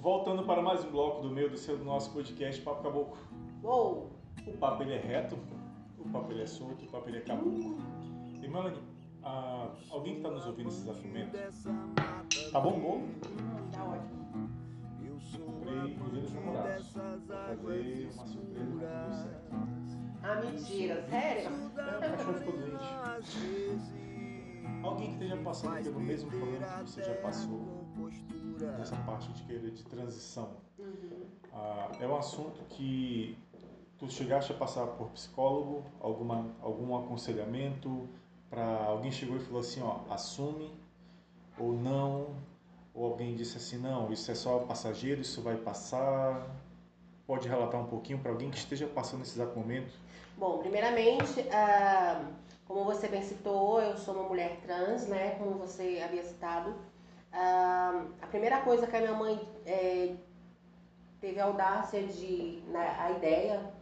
voltando para mais um bloco do meu, do seu, do nosso podcast Papo Caboclo. Uou! O papo ele é reto, o papo ele é solto, o papo ele é caboclo. E Melanie, ah, alguém que está nos ouvindo nesse desafio Tá bom bolo? Hum, tá ótimo. Comprei namorados. Fazer uma surpresa, certo. Ah, mentira, sério? É, o cachorro ficou doente. Alguém que esteja passando pelo mesmo problema que você já passou, nessa parte de querer de transição. Uhum. Ah, é um assunto que tu chegaste a passar por psicólogo, alguma, algum aconselhamento, para alguém chegou e falou assim, ó, assume ou não, ou alguém disse assim, não, isso é só passageiro, isso vai passar. Pode relatar um pouquinho para alguém que esteja passando esse exato momento? Bom, primeiramente, ah, como você bem citou, eu sou uma mulher trans, né? Como você havia citado. Ah, a primeira coisa que a minha mãe é, teve a audácia de, né, a ideia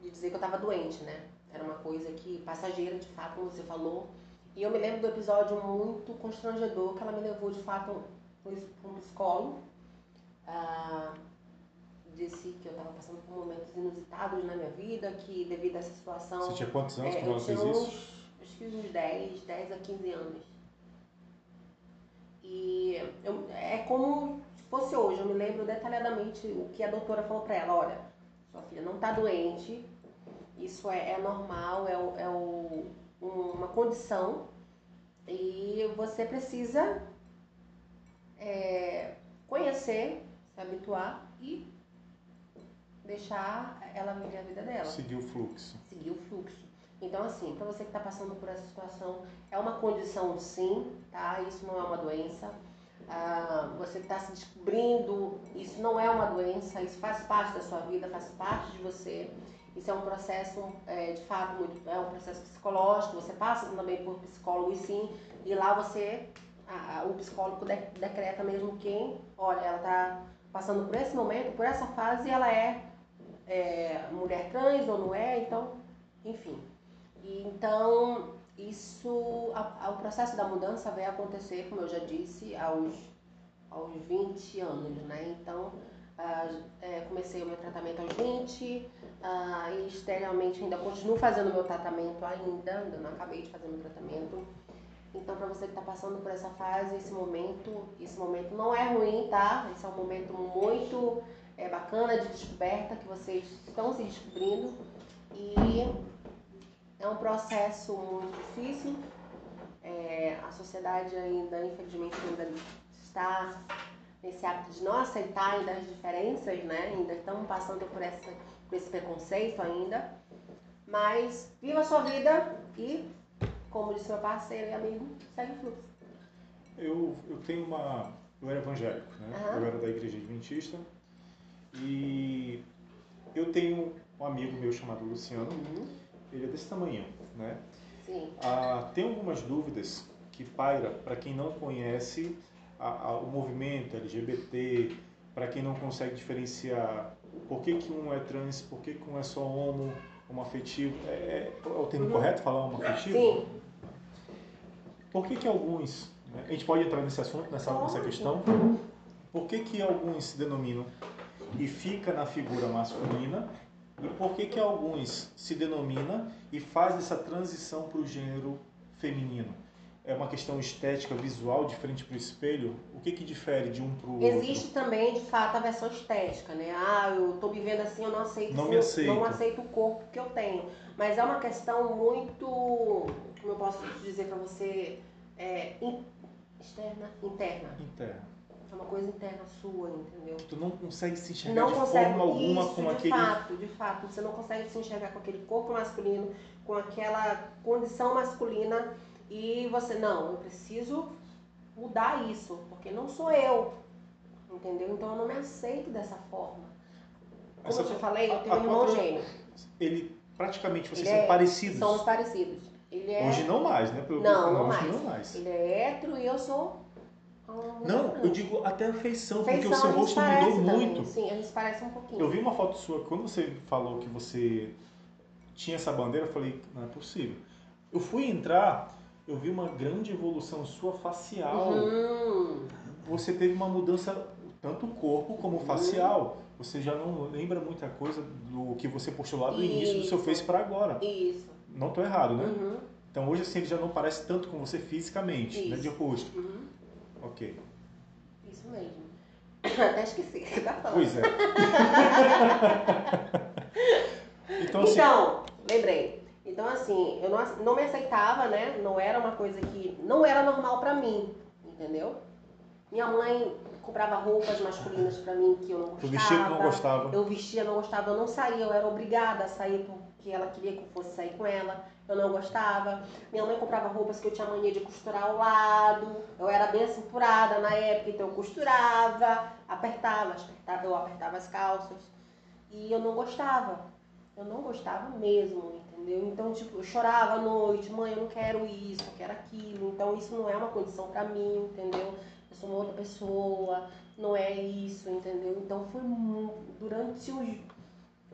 de dizer que eu estava doente, né? Era uma coisa que passageira, de fato, como você falou. E eu me lembro do episódio muito constrangedor que ela me levou, de fato, para um psicólogo. Ah, disse que eu estava passando por momentos inusitados na minha vida, que devido a essa situação. Você tinha quantos anos é, quando eu ela fez uns, isso? acho que uns 10, 10 a 15 anos. E eu, é como se fosse hoje, eu me lembro detalhadamente o que a doutora falou para ela, olha, sua filha não está doente, isso é, é normal, é, é o- um- uma condição e você precisa é, conhecer, se habituar e deixar ela viver a vida dela Seguir o fluxo. seguir o fluxo. Então, assim, para você que está passando por essa situação, é uma condição sim, tá? Isso não é uma doença. Ah, você está se descobrindo, isso não é uma doença, isso faz parte da sua vida, faz parte de você. Isso é um processo, é, de fato, muito, é um processo psicológico. Você passa também por psicólogo e sim, e lá você, a- a- o psicólogo de- decreta mesmo quem, olha, ela está passando por esse momento, por essa fase, ela é é, mulher trans ou não é, então, enfim. E, então, isso, a- a- o processo da mudança vai acontecer, como eu já disse, aos, aos 20 anos, né? Então, ah, é, comecei o meu tratamento aos 20, ah, e exteriormente ainda continuo fazendo meu tratamento ainda, ainda não acabei de fazer meu tratamento. Então, para você que está passando por essa fase, esse momento, esse momento não é ruim, tá? Esse é um momento muito é, bacana de descoberta que vocês estão se descobrindo e é um processo muito difícil. É, a sociedade ainda, infelizmente, ainda está nesse hábito de não aceitar ainda as diferenças, né? Ainda estão passando por, essa, por esse preconceito ainda. Mas viva a sua vida e, como disse meu parceiro e amigo, segue o fluxo. Eu, eu tenho uma. Eu era evangélico, né? Aham. Eu era da igreja adventista. E eu tenho um amigo meu chamado Luciano. Uhum. Ele é desse tamanho, né? Sim. Ah, tem algumas dúvidas que paira para quem não conhece a- a- o movimento LGBT, para quem não consegue diferenciar por que, que um é trans, por que, que um é só homo, homoafetivo. É, é, é o termo Uhum. correto falar homoafetivo? Sim. Por que, que alguns, né, a gente pode entrar nesse assunto, nessa, nessa questão, por que, que alguns se denominam e fica na figura masculina e por que, que alguns se denomina e faz essa transição para o gênero feminino? É uma questão estética, visual, de frente para o espelho? O que, que difere de um para o outro? Existe também, de fato, a versão estética, né? Ah, eu tô me vendo assim, eu não aceito Não me aceito. não aceito o corpo que eu tenho. Mas é uma questão muito, como eu posso dizer pra você, é, in- externa, interna. Interno. É uma coisa interna sua, entendeu? Tu não consegue se enxergar Não de consegue forma alguma isso, com de aquele. fato, de fato. Você não consegue se enxergar com aquele corpo masculino, com aquela condição masculina e você, não, eu preciso mudar isso, porque não sou eu, entendeu? Então eu não me aceito dessa forma. Como Essa- eu te falei, eu tenho a um irmão gêmeo. Ele, praticamente, vocês Ele são é- parecidos. Somos parecidos. Ele é, Hoje não mais, né? Pelo Não, não hoje mais. não mais. ele é hétero e eu sou. Não, eu digo até a feição, porque o seu rosto mudou também. muito. Sim, a gente se parece um pouquinho. Eu vi uma foto sua, quando você falou que você tinha essa bandeira, eu falei, não é possível. Eu fui entrar, eu vi uma grande evolução sua facial. Uhum. Você teve uma mudança tanto o corpo como o facial. Você já não lembra muita coisa do que você postou lá do início do seu Isso. Face para agora. Isso. Não tô errado, né? Uhum. Então hoje assim ele já não parece tanto com você fisicamente, né, de Isso. rosto. Ok. Isso mesmo. Até esqueci que tava falando. Pois é. então assim, Então, lembrei. Então, assim, eu não, não me aceitava, né? Não era uma coisa que. Não era normal pra mim, entendeu? Minha mãe comprava roupas masculinas pra mim que eu não gostava. tu vestia que não gostava. Eu vestia, não gostava, eu não saía, eu era obrigada a sair porque ela queria que eu fosse sair com ela. Eu não gostava. Minha mãe comprava roupas que eu tinha mania de costurar ao lado. Eu era bem cinturada na época, então eu costurava, apertava, apertava, eu apertava as calças. E eu não gostava. Eu não gostava mesmo, entendeu? Então, tipo, eu chorava à noite, mãe, eu não quero isso, eu quero aquilo. Então, isso não é uma condição pra mim, entendeu? Eu sou uma outra pessoa, não é isso, entendeu? Então, foi durante os.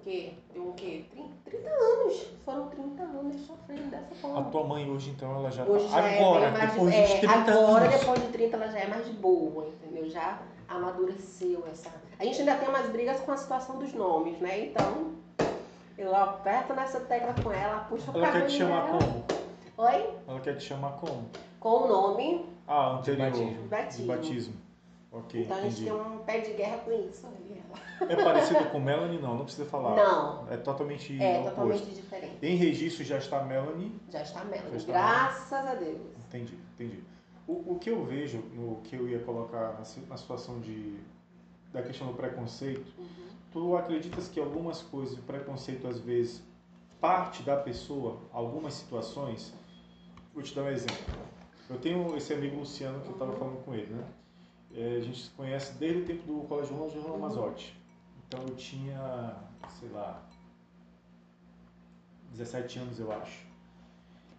Quê? Tem o quê? 30, 30 anos. Foram 30 anos sofrendo dessa A forma. tua mãe hoje então ela já Hoje tá já agora, é bem mais depois de, dos é, 30 agora, anos. depois de 30, ela já é mais de boa, entendeu? Já amadureceu essa. A gente ainda tem umas brigas com a situação dos nomes, né? Então, eu aperto nessa tecla com ela, puxo o Ela quer te chamar dela. como? Oi? Ela quer te chamar como? Com o nome, Ah, anterior. batismo. De batismo. Ok, então a gente entendi. tem um pé de guerra com isso. É parecido com Melanie? Não, não precisa falar. Não, É totalmente é oposto. totalmente diferente. Em registro já está Melanie. Já está Melanie, Já está graças a Deus. Entendi, entendi. O, o que eu vejo, no que eu ia colocar na, na situação de, da questão do preconceito, Uhum. tu acreditas que algumas coisas, o preconceito às vezes parte da pessoa, algumas situações? Vou te dar um exemplo. Eu tenho esse amigo Luciano que eu estava falando com ele, né? É, a gente se conhece desde o tempo do Colégio João Uhum. Mazotti. Então eu tinha, sei lá, 17 anos eu acho.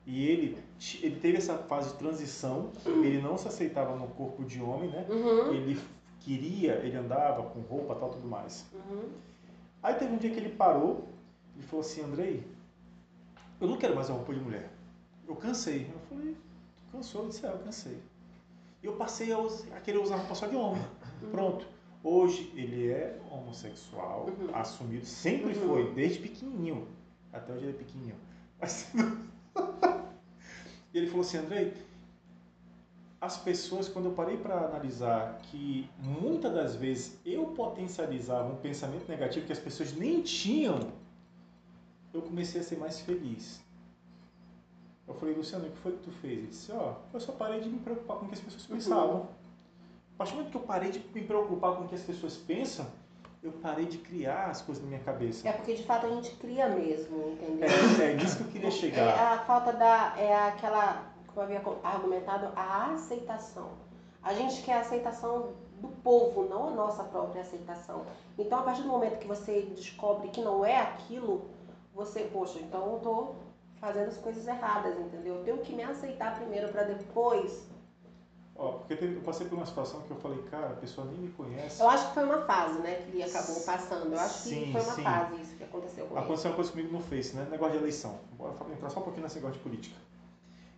E ele, ele teve essa fase de transição, ele não se aceitava no corpo de homem, né? Uhum. Ele queria, ele andava com roupa tal, tudo mais. Uhum. Aí teve um dia que ele parou e falou assim, Andrei, eu não quero mais uma roupa de mulher. Eu cansei. Eu falei, cansou? Eu disse, é, eu cansei. E eu passei a, us- a querer usar roupa só de homem. Pronto. Hoje ele é homossexual, Uhum. assumido, sempre Uhum. foi, desde pequenininho. Até hoje ele é pequenininho. Mas... e ele falou assim, Andrei, as pessoas, quando eu parei para analisar que muitas das vezes eu potencializava um pensamento negativo que as pessoas nem tinham, eu comecei a ser mais feliz. Eu falei, Luciano, o que foi que tu fez? Ele disse, ó, eu só parei de me preocupar com o que as pessoas Uhum. pensavam. A partir do momento que eu parei de me preocupar com o que as pessoas pensam, eu parei de criar as coisas na minha cabeça. É porque de fato a gente cria mesmo, entendeu? É, é nisso que eu queria É chegar. a falta da. É aquela. Como eu havia argumentado, a aceitação. A gente quer a aceitação do povo, não a nossa própria aceitação. Então, a partir do momento que você descobre que não é aquilo, você, poxa, então eu tô fazendo as coisas erradas, entendeu? Eu tenho que me aceitar primeiro para depois. Ó, porque teve- eu passei por uma situação que eu falei, cara, a pessoa nem me conhece. Eu acho que foi uma fase, né, que ele acabou passando. Eu acho Sim, que foi uma sim. fase isso que aconteceu com ele. Aconteceu uma coisa comigo no Face, né? Negócio de eleição. Bora entrar só um pouquinho nesse negócio de política.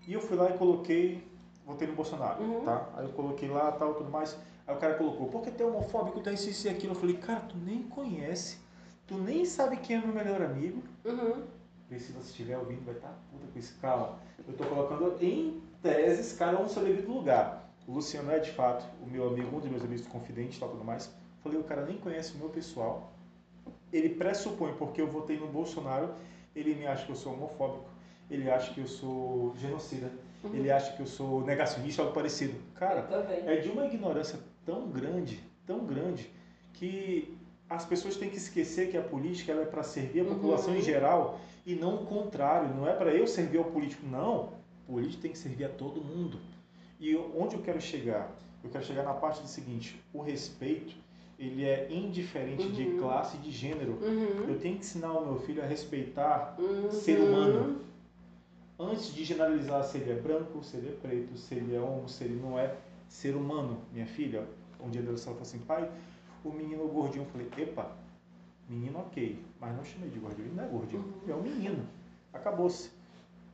E eu fui lá e coloquei, votei no Bolsonaro, Uhum. tá? Aí eu coloquei lá, tal, tudo mais. Aí o cara colocou, porque tu é homofóbico, tu é isso, isso e aquilo. Eu falei, cara, tu nem conhece, tu nem sabe quem é meu melhor amigo. Uhum. Vê se estiver ouvindo, vai estar puta com esse calma. Eu tô colocando em teses, cada um no seu devido lugar. O Luciano é, de fato, o meu amigo, um dos meus amigos confidentes e tal, tudo mais. Falei, o cara nem conhece o meu pessoal. Ele pressupõe, porque eu votei no Bolsonaro, ele me acha que eu sou homofóbico, ele acha que eu sou genocida, Uhum. ele acha que eu sou negacionista, algo parecido. Cara, é de uma ignorância tão grande, tão grande, que as pessoas têm que esquecer que a política ela é para servir a Uhum. população em geral e não o contrário. Não é para eu servir ao político, não. O político tem que servir a todo mundo. E onde eu quero chegar? Eu quero chegar na parte do seguinte: o respeito ele é indiferente de Uhum. classe e de gênero. Uhum. Eu tenho que ensinar o meu filho a respeitar Uhum. ser humano. antes de generalizar se ele é branco, se ele é preto, se ele é homo, se ele não é ser humano. Minha filha, um dia dela falou assim, pai, o menino gordinho. Eu falei, epa, menino ok, mas não chamei de gordinho, ele não é gordinho, Uhum. é um menino. Acabou-se.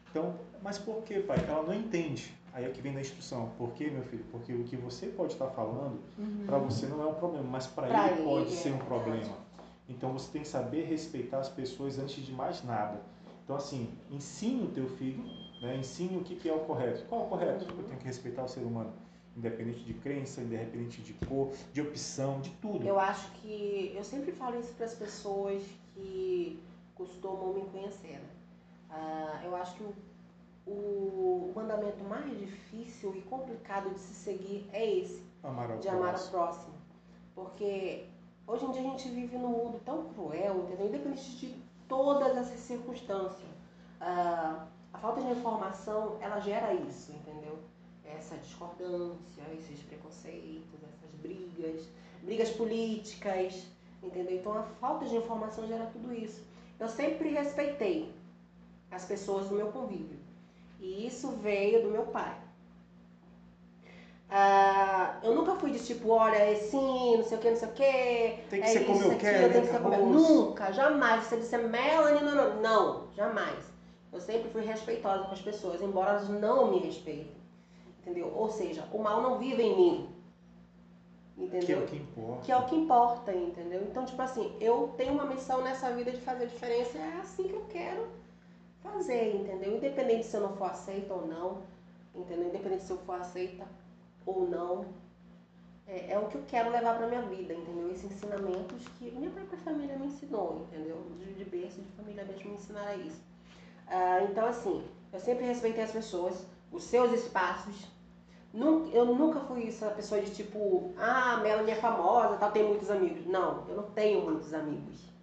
Então, mas por que, pai? Ela não entende. Aí é que vem da instrução. Por quê, meu filho? Porque o que você pode estar falando, uhum. para você não é um problema, mas para ele, ele, pode é ser um problema. Então você tem que saber respeitar as pessoas antes de mais nada. Então, assim, ensine o teu filho, né? ensine o que, que é o correto. Qual é o correto? Eu tenho que respeitar o ser humano. Independente de crença, independente de cor, de opção, de tudo. Eu acho que. Eu sempre falo isso para as pessoas que costumam me conhecer. Né? Ah, eu acho que o o mandamento mais difícil e complicado de se seguir é esse, amar de amar ao próximo. Porque hoje em dia a gente vive num mundo tão cruel, entendeu? Independente de todas essas circunstâncias. Uh, a falta de informação, ela gera isso, entendeu? Essa discordância, esses preconceitos, essas brigas, brigas políticas, entendeu? Então a falta de informação gera tudo isso. Eu sempre respeitei as pessoas do meu convívio. E isso veio do meu pai. Ah, eu nunca fui de tipo, olha, é sim, não sei o que, não sei o que. Tem que é ser como eu quero. Tem que ser como eu... Nunca, jamais. Você disse Melanie, não, não, não, jamais. Eu sempre fui respeitosa com as pessoas, embora elas não me respeitem. Entendeu? Ou seja, o mal não vive em mim. Entendeu? Que é o que importa. Que é o que importa, entendeu? Então, tipo assim, eu tenho uma missão nessa vida de fazer diferença, é assim que eu quero fazer, entendeu? Independente se eu não for aceita ou não, entendeu? Independente se eu for aceita ou não, é, é o que eu quero levar para minha vida, entendeu? Esses ensinamentos que minha própria família me ensinou, entendeu? De, de berço, de família mesmo me ensinaram isso. Ah, então, assim, eu sempre respeitei as pessoas, os seus espaços. Eu nunca fui essa pessoa de tipo, ah, Melanie é famosa, tal, tem muitos amigos. Não, eu não tenho muitos amigos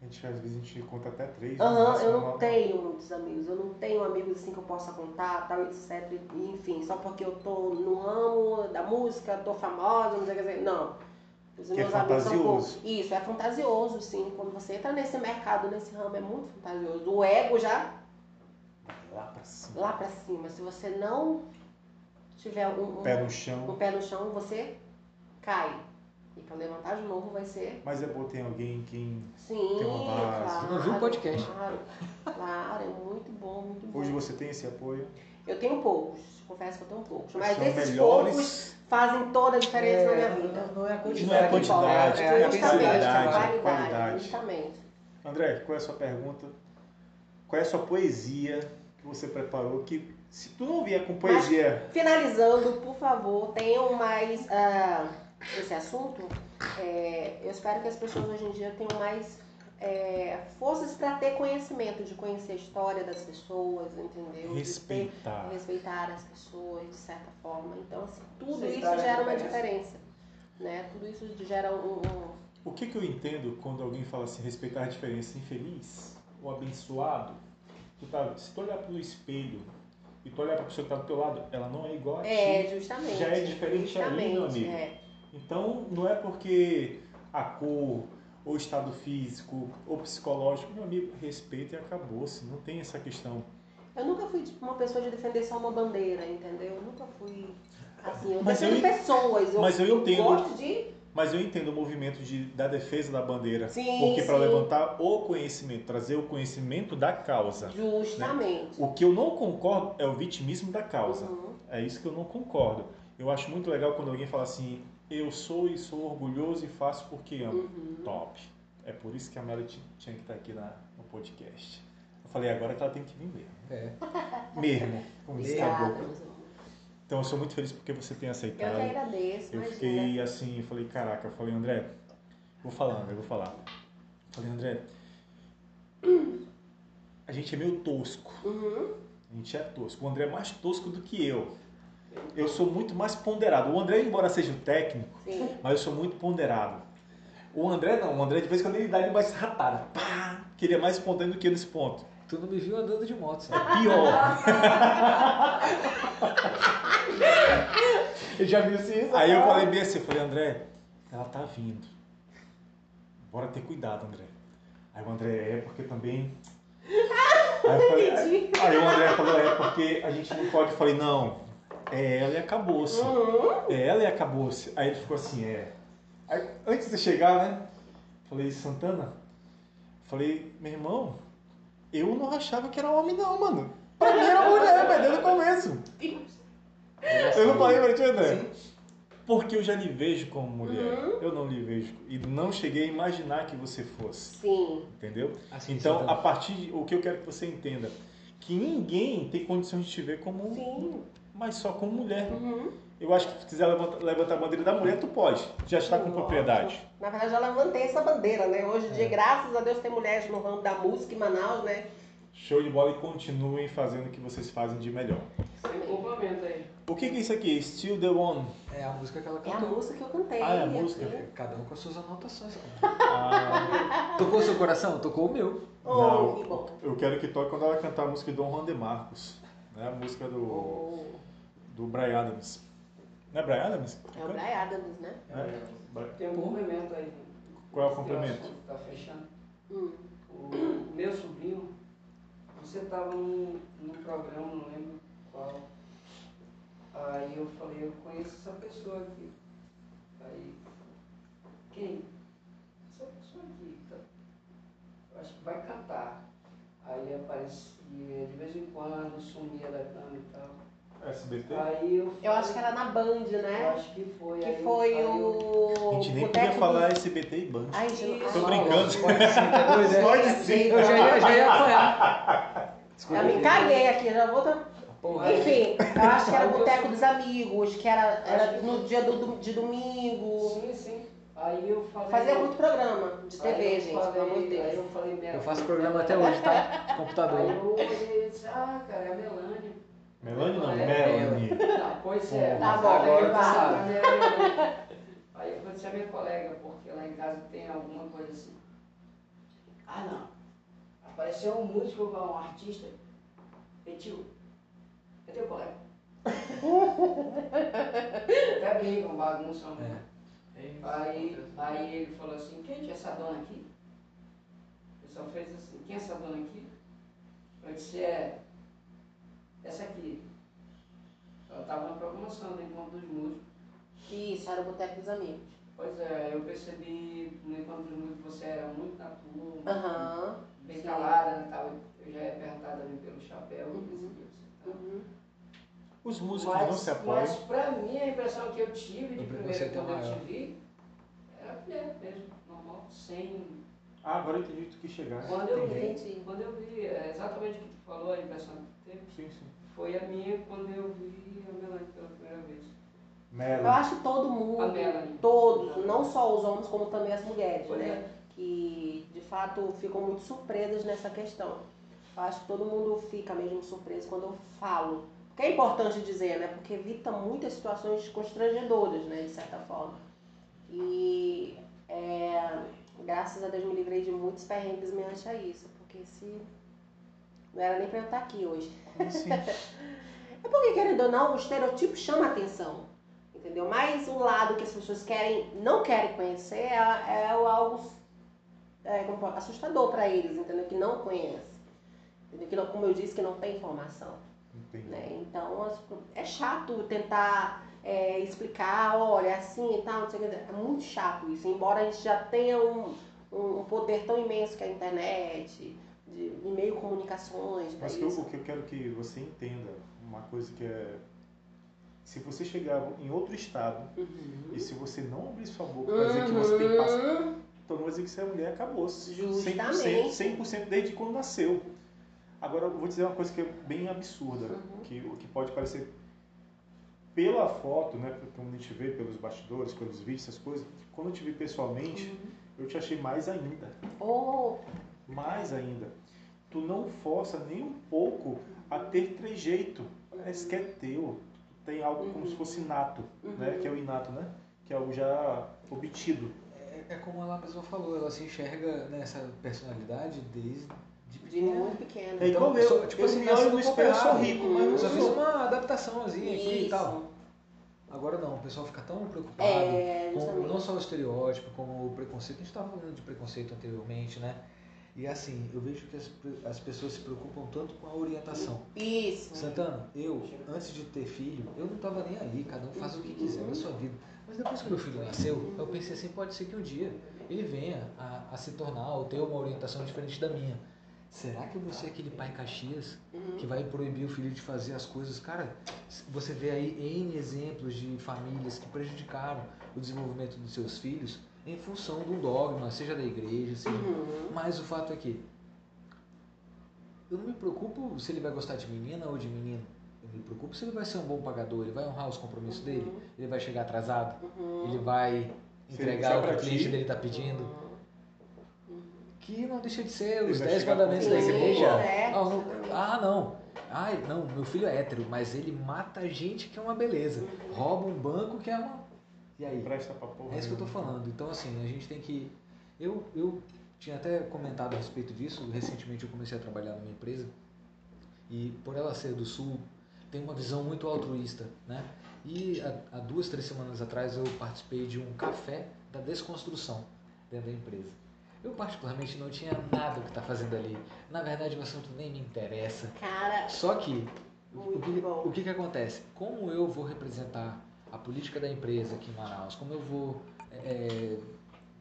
a gente, às vezes a gente conta até três. Aham, uhum, eu não tenho muitos amigos. Eu não tenho amigos assim que eu possa contar, tal, etc. Enfim, só porque eu tô no ramo da música, tô famosa, não sei o que dizer. Não. Os que é fantasioso. São Isso, é fantasioso, sim. Quando você entra nesse mercado, nesse ramo, é muito fantasioso. O ego já. Lá pra cima. Lá pra cima. Se você não tiver um, um pé no chão. Um pé no chão, você cai. E para levantar de novo vai ser. Mas é bom ter alguém quem Sim, tem uma base. Claro, um podcast. Claro, claro, é muito bom, muito bom. Hoje você tem esse apoio? Eu tenho poucos, confesso que eu tenho poucos. Mas São esses melhores... poucos fazem toda a diferença é, na minha vida. Não é a quantidade. Não é a quantidade, é, a qualidade. Qualidade. Justamente. André, qual é a sua pergunta? Qual é a sua poesia que você preparou? Que se tu não vier com poesia. Mas, finalizando, por favor, tenham mais. Uh, esse assunto, é, eu espero que as pessoas hoje em dia tenham mais é, forças para ter conhecimento, de conhecer a história das pessoas, entendeu? Respeitar. Ter, respeitar as pessoas, de certa forma. Então, assim, tudo isso gera uma diferença. Né? Tudo isso gera um, um... O que, que eu entendo quando alguém fala assim, respeitar a diferença? Infeliz ou abençoado? Tu tá, se tu olhar pro espelho e tu olhar para a pessoa que está do teu lado, ela não é igual a é, ti. É, justamente. Já é diferente justamente, aí, meu amigo. É. Então, não é porque a cor, ou estado físico, ou psicológico, meu amigo, respeita e acabou-se. Não tem essa questão. Eu nunca fui tipo, uma pessoa de defender só uma bandeira, entendeu? Eu nunca fui assim. Eu mas defendo eu, pessoas. Eu, mas eu entendo. gosto de mas eu entendo o movimento de, da defesa da bandeira. Sim, porque para levantar o conhecimento, trazer o conhecimento da causa. Né? Justamente. Né? O que eu não concordo é o vitimismo da causa. Uhum. É isso que eu não concordo. Eu acho muito legal quando alguém fala assim, eu sou e sou orgulhoso e faço porque amo. Uhum. Top. É por isso que a Melody tinha que estar aqui na, no podcast. Eu falei, agora que ela tem que vir mesmo. É. Mesmo, como disse Então eu sou muito feliz porque você tem aceitado. Eu que agradeço. Eu fiquei assim, eu falei, caraca, eu falei, André, vou falar, André, vou falar. Eu falei, André, a gente é meio tosco. Uhum. A gente é tosco. O André é mais tosco do que eu eu sou muito mais ponderado. O André, embora seja o técnico, Sim. mas eu sou muito ponderado. O André não, o André de vez em quando ele dá ele mais ratada. Pá! Que ele é mais espontâneo do que nesse ponto. Tu não me viu andando de moto, sabe? É pior. eu já vi isso. Aí eu falei bem assim, eu falei, André, ela tá vindo. Bora ter cuidado, André. Aí o André, é porque também. Aí, falei, aí, aí o André falou, é porque a gente não pode. Eu falei, não, é ela e acabou-se. Uhum. É ela e acabou-se. Aí ele ficou assim, é. Aí, antes de chegar, né? Falei, Santana, falei, meu irmão, eu não achava que era homem não, mano. Pra mim era mulher, velho, desde o começo. Eu não falei pra ti, André? Sim. Porque eu já lhe vejo como mulher. Uhum. Eu não lhe vejo. E não cheguei a imaginar que você fosse. Sim. Entendeu? Assim, Então, Santana. a partir de. O que eu quero que você entenda. Que ninguém tem condições de te ver como. Sim. Mas só como mulher. Uhum. Eu acho que se quiser levantar, levantar a bandeira da mulher, tu pode. Já está com Lógico. propriedade. Na verdade, eu levantei essa bandeira, né? Hoje em dia, É. graças a Deus, tem mulheres no ramo da música em Manaus, né? Show de bola e continuem fazendo o que vocês fazem de melhor. Você complementa aí. O que, que é isso aqui? Still the One. É a música que ela É a cantou. música que eu cantei. Ah, é a música? Cada um com as suas anotações. Ah, Tocou o seu coração? Tocou o meu. Oh, que bom. eu quero que toque quando ela cantar a música de Dom Juan de Marcos. Né? A música do, Oh, do Brian Adams. Não é Brian Adams? é o Brian Adams, né? É. Bri- Tem um complemento aí. Qual é o complemento? Tá fechando. Hum. O meu sobrinho, você estava num, num programa, não lembro qual. Aí eu falei, eu conheço essa pessoa aqui. Aí, quem? Essa pessoa aqui. Tá, eu acho que vai cantar. Aí aparecia de vez em quando, sumia da cama e tal. SBT? Aí eu Eu acho que era na Band, Eu né? acho que foi. Que aí eu- foi aí eu- o. A gente nem podia falar do- SBT e Band. Ai, gente, Tô brincando. Pode sim, doido, é? Pode sim. Eu já ia, já ia apanhar. Já me caguei aqui, já vou. dar- Porra. Enfim, eu acho que era o Boteco dos Amigos, que era, era no dia do, de domingo. Sim, sim. Aí eu falei. Fazia muito programa de TV, eu gente, falei- pelo amor de Aí Deus. eu falei, minha- Eu faço programa até hoje, tá? Computador. Aí eu olhei e disse, ah, cara, é a Melanie. Melanie não, É. Melanie. Não, pois é. Tá bom, agora tu sabe, né? Aí eu falei, você é minha colega, porque lá em casa tem alguma coisa assim. Ah, não. Apareceu um músico, um artista. Petiu. É teu colega. Até brincam, bagunçam. né? É. Aí, aí ele falou assim, quem é essa dona aqui? O pessoal fez assim, quem é essa dona aqui? Eu disse, é essa aqui. Ela estava na programação do Encontro dos Músicos. Isso, era o Boteco dos Amigos. Pois é, eu percebi no Encontro dos Músicos você era muito na turma, Aham. Bem sim. calada, né, tal. eu já ia perguntado ali pelo chapéu, eu Uhum. você. tá? Uhum. Os músicos Mas, não se apoiam. mas pra mim a impressão que eu tive de primeiro é quando eu maior. te vi, era mulher mesmo, normal, sem Ah, agora eu entendi o que tu quis chegar. Quando eu vi, quando eu vi, é exatamente o que tu falou, a impressão que tu teve, Sim, sim. foi a minha quando eu vi a Melanie pela primeira vez. Eu Melanie. acho que todo A mundo, Melanie. todos, não só os homens, como também as mulheres, Pois né? Que de fato ficam muito surpresas nessa questão. Eu acho que todo mundo fica mesmo surpreso quando eu falo. Porque é importante dizer, né? Porque evita muitas situações constrangedoras, né? De certa forma. E é, graças a Deus me livrei de muitos perrengues mediante a isso. Porque se. Não era nem pra eu estar aqui hoje. Assim? É porque, querendo ou não, o estereotipo chama atenção. Entendeu? Mas o lado que as pessoas querem, não querem conhecer é, é algo é, assustador para eles, entendeu? Que não conhecem. Entendeu? Que não, como eu disse, que não tem informação. Né? Então é chato tentar é, explicar, olha, é assim e tal, não sei o que. É muito chato isso, embora a gente já tenha um, um poder tão imenso que é a internet, de, de meio comunicações, para Mas que eu- o que eu quero que você entenda, uma coisa que é. Se você chegar em outro estado Uhum. e se você não abrir sua boca pra dizer que você tem Uhum. Então não vai dizer que você é mulher, acabou-se. Justamente. 100%, 100% desde quando nasceu. Agora eu vou dizer uma coisa que é bem absurda, Uhum. que, o que pode parecer pela foto, né, como a gente vê pelos bastidores, pelos vídeos, essas coisas, quando eu te vi pessoalmente, Uhum. eu te achei mais ainda. Oh, Mais ainda. Tu não força nem um pouco a ter trejeito. Parece que é teu. Tem algo como Uhum. se fosse inato, né? Uhum. Que é o inato, né? Que é o já obtido. É, como ela mesma falou, ela se enxerga nessa personalidade desde de de pequena. muito pequeno. É igual Então, eu. só- tipo eu assim, me olho no espelho, eu sou rico, mas Eu só fiz sou. uma adaptaçãozinha aqui e tal. Agora não, o pessoal fica tão preocupado É, com não só o estereótipo, como o preconceito. A gente estava falando de preconceito anteriormente, né? E assim, eu vejo que as, as pessoas se preocupam tanto com a orientação. Isso. Santana, eu, antes de ter filho, eu não tava nem aí, cada um faz o que quiser da sua vida. Mas depois que meu filho nasceu, eu pensei assim, pode ser que um dia ele venha a, a se tornar ou ter uma orientação diferente da minha. Será que eu vou ser aquele pai Caxias que vai proibir o filho de fazer as coisas? Cara, você vê aí N exemplos de famílias que prejudicaram o desenvolvimento dos seus filhos em função do dogma, seja da igreja, seja. Uhum. Mas o fato é que eu não me preocupo se ele vai gostar de menina ou de menino. Eu me preocupo se ele vai ser um bom pagador, ele vai honrar os compromissos dele, ele vai chegar atrasado, Uhum. ele vai entregar ele o que o cliente dele está pedindo. Uhum. Que não deixa de ser Ele os vai 10 chegar mandamentos da igreja. é, Ah, não, ah, não. Ai, não, meu filho é hétero, mas ele mata gente que é uma beleza. Uhum. Rouba um banco que é uma. E aí? Presta pra porra. É isso que eu tô falando. Então, assim, a gente tem que. Eu, eu tinha até comentado a respeito disso. Recentemente eu comecei a trabalhar numa empresa e, por ela ser do Sul, tem uma visão muito altruísta, né? E há, duas, três semanas atrás eu participei de um café da desconstrução dentro da empresa. Eu, particularmente, não tinha nada que tá fazendo ali. Na verdade, o assunto nem me interessa. Cara, Só que o que, o que que acontece? Como eu vou representar a política da empresa aqui em Manaus? Como eu vou é,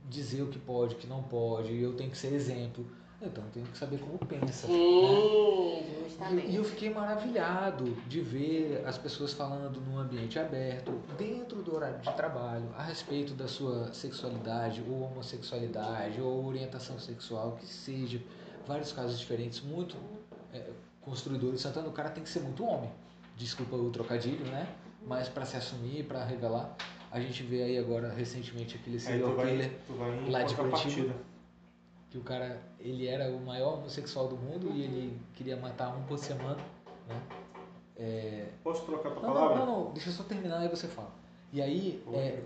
dizer o que pode, o que não pode? Eu tenho que ser exemplo. Então eu tenho que saber como pensa. né? sim, E, justamente. e eu fiquei maravilhado de ver as pessoas falando num ambiente aberto, dentro do horário de trabalho, a respeito da sua sexualidade, ou homossexualidade, ou orientação sexual, que seja. Vários casos diferentes, muito é, construidores. Santana, o cara tem que ser muito homem. Desculpa o trocadilho, né? Mas para se assumir, para revelar. A gente vê aí agora, recentemente, aquele serial killer lá de contrapartida. que o cara ele era o maior homossexual do mundo e ele queria matar um por semana, né? É... Posso trocar tua Não, não, palavra? não, não, deixa eu só terminar aí você fala. E aí, Vou é,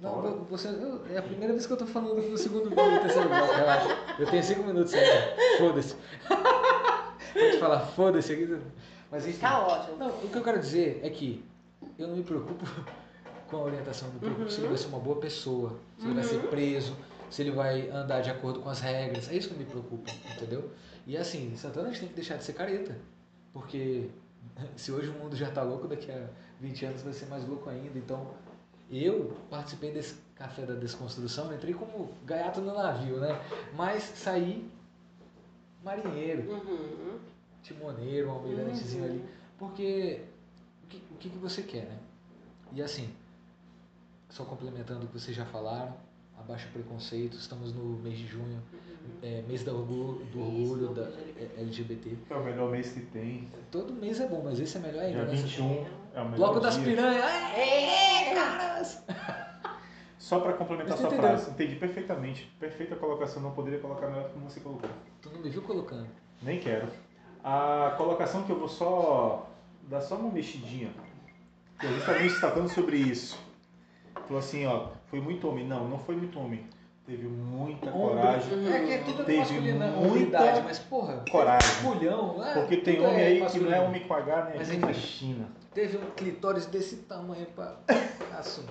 não, você, eu- é a primeira vez que eu tô falando no segundo bloco, no terceiro bloco, relaxa. Eu tenho cinco minutos ainda, foda-se. Pode falar, foda-se aqui. Mas enfim. Tá ótimo. Não, o que eu quero dizer é que eu não me preocupo com a orientação, eu me preocupo se ele vai ser uma boa pessoa, se ele vai ser preso, se ele vai andar de acordo com as regras. É isso que me preocupa, entendeu? E assim, Santana a gente tem que deixar de ser careta. Porque se hoje o mundo já tá louco, daqui a 20 anos vai ser mais louco ainda. Então, eu participei desse café da desconstrução, entrei como gaiato no navio, né? Mas saí marinheiro Uhum. timoneiro, um almirantezinho Uhum. ali. Porque o que, o que que você quer, né? E assim, só complementando o que vocês já falaram, abaixa o preconceito, estamos no mês de junho, é, mês da orgulho, do orgulho da orgulho é, LGBT. É o melhor mês que tem. Todo mês é bom, mas esse é melhor Dia ainda. né? 21 é o melhor Bloco das dia. piranhas! É, caras! Só para complementar sua entendeu? frase, entendi perfeitamente. Perfeita colocação, não poderia colocar melhor como você colocou. Tu não me viu colocando. Nem quero. A colocação que eu vou só dar só uma mexidinha, que é justamente tratando sobre isso. Falou assim, ó, foi muito homem. Não, não foi muito homem. Teve muita coragem. É que é tudo Teve né? muita mas porra, coragem. mulhão, é, Porque tem tudo homem aí que não é homem com H, né? Mas Mas enfim. na China. Teve um clitóris desse tamanho pra assumir.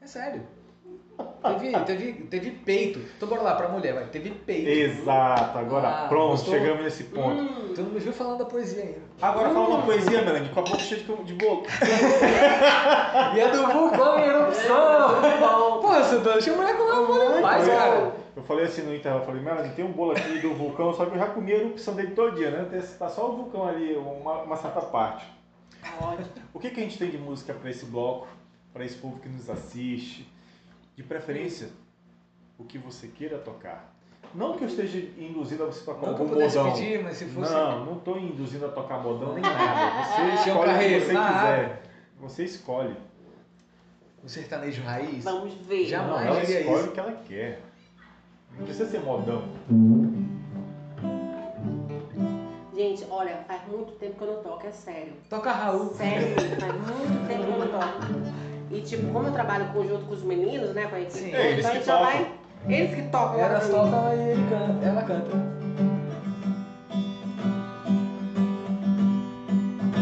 É sério. Teve, teve, teve peito. Então bora lá pra mulher, vai. Teve peito. Exato, agora Ah, pronto, gostou? chegamos nesse ponto. Hum. Tu não me viu falando da poesia ainda. Agora fala uma poesia, Melanie, com a boca cheia de, de bolo. E é do vulcão em erupção. Muito bom. Porra, Santana, tinha mulher com uma mulher mais, Olha, cara. Eu falei assim no intervalo, eu falei, Melanie, tem um bolo aqui do vulcão, só que eu já comi a erupção dele todo dia, né? Tem- Tá só o vulcão ali, uma, uma certa parte. Tá ótimo. O que, que a gente tem de música para esse bloco, para esse povo que nos assiste? De preferência, o que você queira tocar. Não que eu esteja induzindo a você tocar Não algum modão. pedir, mas se fosse. Não, não estou induzindo a tocar modão nem nada. Você Tião escolhe o que você na quiser. Você escolhe. O sertanejo raiz. Vamos ver. Jamais. Não, ela escolhe isso. o que ela quer. Não precisa ser modão. Gente, olha, faz muito tempo que eu não toco, é sério. Toca Raul. Sério, faz muito tempo que eu não toco. E tipo, como eu trabalho conjunto com os meninos, né, com a equipe, É, eles então a que gente já tocam. vai. Eles que tocam. Elas tocam e ele canta, ela canta.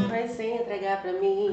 Vai se entregar pra mim.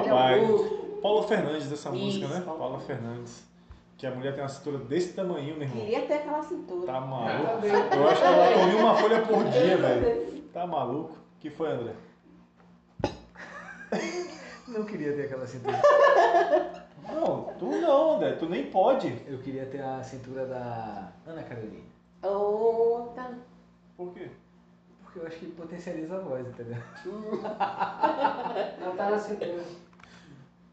Papai. mundo. Paula Fernandes dessa música, Isso, né? Paula Paula Fernandes. Que a mulher tem uma cintura desse tamanho, meu irmão. Queria ter aquela cintura. Tá maluco? Tá bem. Eu acho que ela comia uma folha por dia, velho. Tá maluco? que foi, André? Não queria ter aquela cintura. Não, tu não, André. Tu nem pode. Eu queria ter a cintura da Ana Carolina. Oh, tá. Por quê? Porque eu acho que potencializa a voz, entendeu? Não tá na cintura.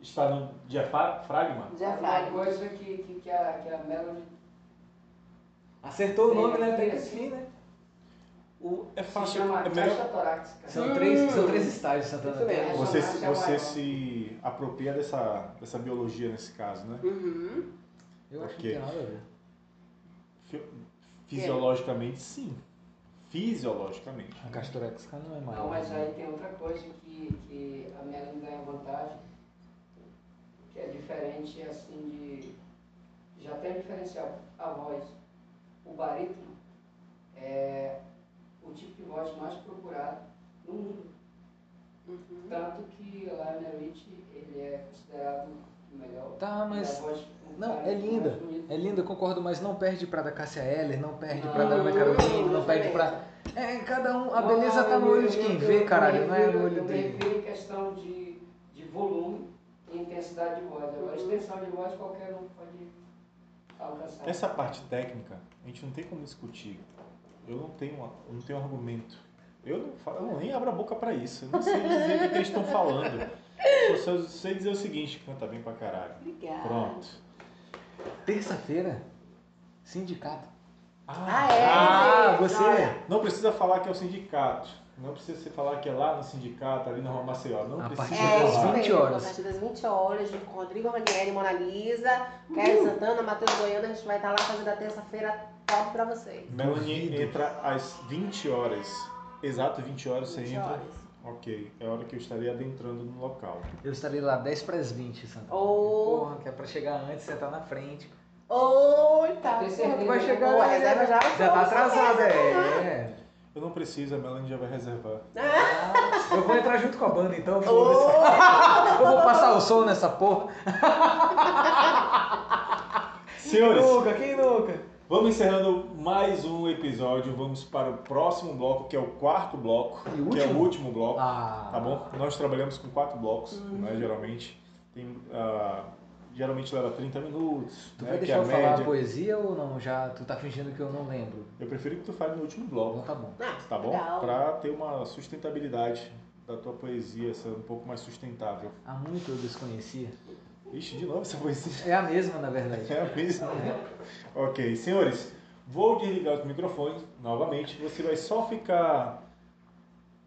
Está no diafragma? Já Uma coisa que, que, que, a, que a Melody Acertou o nome, né? Até que Sim. enfim, né? O, é fácil. É melhor, torácica. São, Hum. três, são três estágios Santana tem. Você, se- você se apropria dessa, dessa biologia nesse caso, né? Uhum. Eu acho que tem nada a ver. Fi- Fisiologicamente, sim. Fisiologicamente. A caixa torácica não é maior. Não, mas aí tem outra coisa que, que a Melody ganha vantagem, que é diferente assim de. Já tem diferencial a voz. O barítono é o tipo de voz mais procurado no mundo. Uhum. Tanto que Lionel Rich ele é considerado melhor. Tá, mas. voz, Não, é linda. É linda, eu concordo, mas não perde pra da Cássia Eller, não perde Não, pra da Ana Carolina, não perde pra. É, cada um. A beleza tá eu no olho de eu- quem eu- vê, eu caralho, não é no olho Eu dele. refiro em questão de, de volume e intensidade de voz. Agora, extensão de voz qualquer um pode alcançar. Essa parte técnica, a gente não tem como discutir. Eu não tenho, eu não tenho argumento. Eu não, falo, eu nem abro a boca pra isso. Eu não sei dizer o que, que eles estão falando. Eu só sei dizer o seguinte, canta bem pra caralho. Obrigada. Pronto. Terça-feira, sindicato. Ah, é? Ah, gente, você. Não precisa falar que é o sindicato. Não precisa você falar que é lá no sindicato, ali na Rua Maceió. Não A precisa partir É, das isso falar. 20 mesmo, horas. A partir das 20 horas, junto com Rodrigo Ranieri, Mona Lisa, Kelly Santana, Matheus Goiano, a gente vai estar lá fazendo a terça-feira top pra vocês. Melanie Duvido. entra às 20 horas. Exato 20 horas você 20 entra. horas. Ok, é a hora que eu estarei adentrando no local. Eu estarei lá 10 para as 20, Santana. Ô. Porra, que é pra chegar antes, sentar na frente. Oi, tá. Certeza Tu vai chegar. Boa, reserva já. Já tá atrasado, é. Eu não preciso, a Melanie já vai reservar. Ah, eu vou entrar junto com a banda então, foda-se. Eu vou passar o som nessa porra. Senhores, Quem nunca? Quem nunca? Vamos encerrando mais um episódio. Vamos para o próximo bloco, que é o quarto bloco, E o que é o último? último bloco. Ah, Tá bom? Nós trabalhamos com quatro blocos, né, geralmente. Tem, ah, geralmente leva 30 minutos, Tu né, vai que é deixar eu falar média. a poesia ou não? Já tu tá fingindo que eu não lembro. Eu prefiro que tu fale no último Então bloco, tá bom. Ah, tá bom? legal. Pra ter uma sustentabilidade da tua poesia, ser um pouco mais sustentável. Há muito eu desconhecia. Ixi, de novo essa poesia. É a mesma, na verdade. É a mesma. ok, senhores, vou desligar os microfones novamente. Você vai só ficar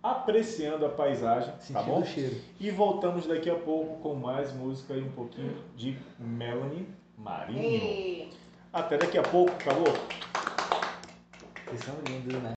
apreciando a paisagem, Sentindo tá bom? o cheiro. E voltamos daqui a pouco com mais música e um pouquinho de Melanie Marinho. E... Até daqui a pouco, acabou? Vocês são lindos, né?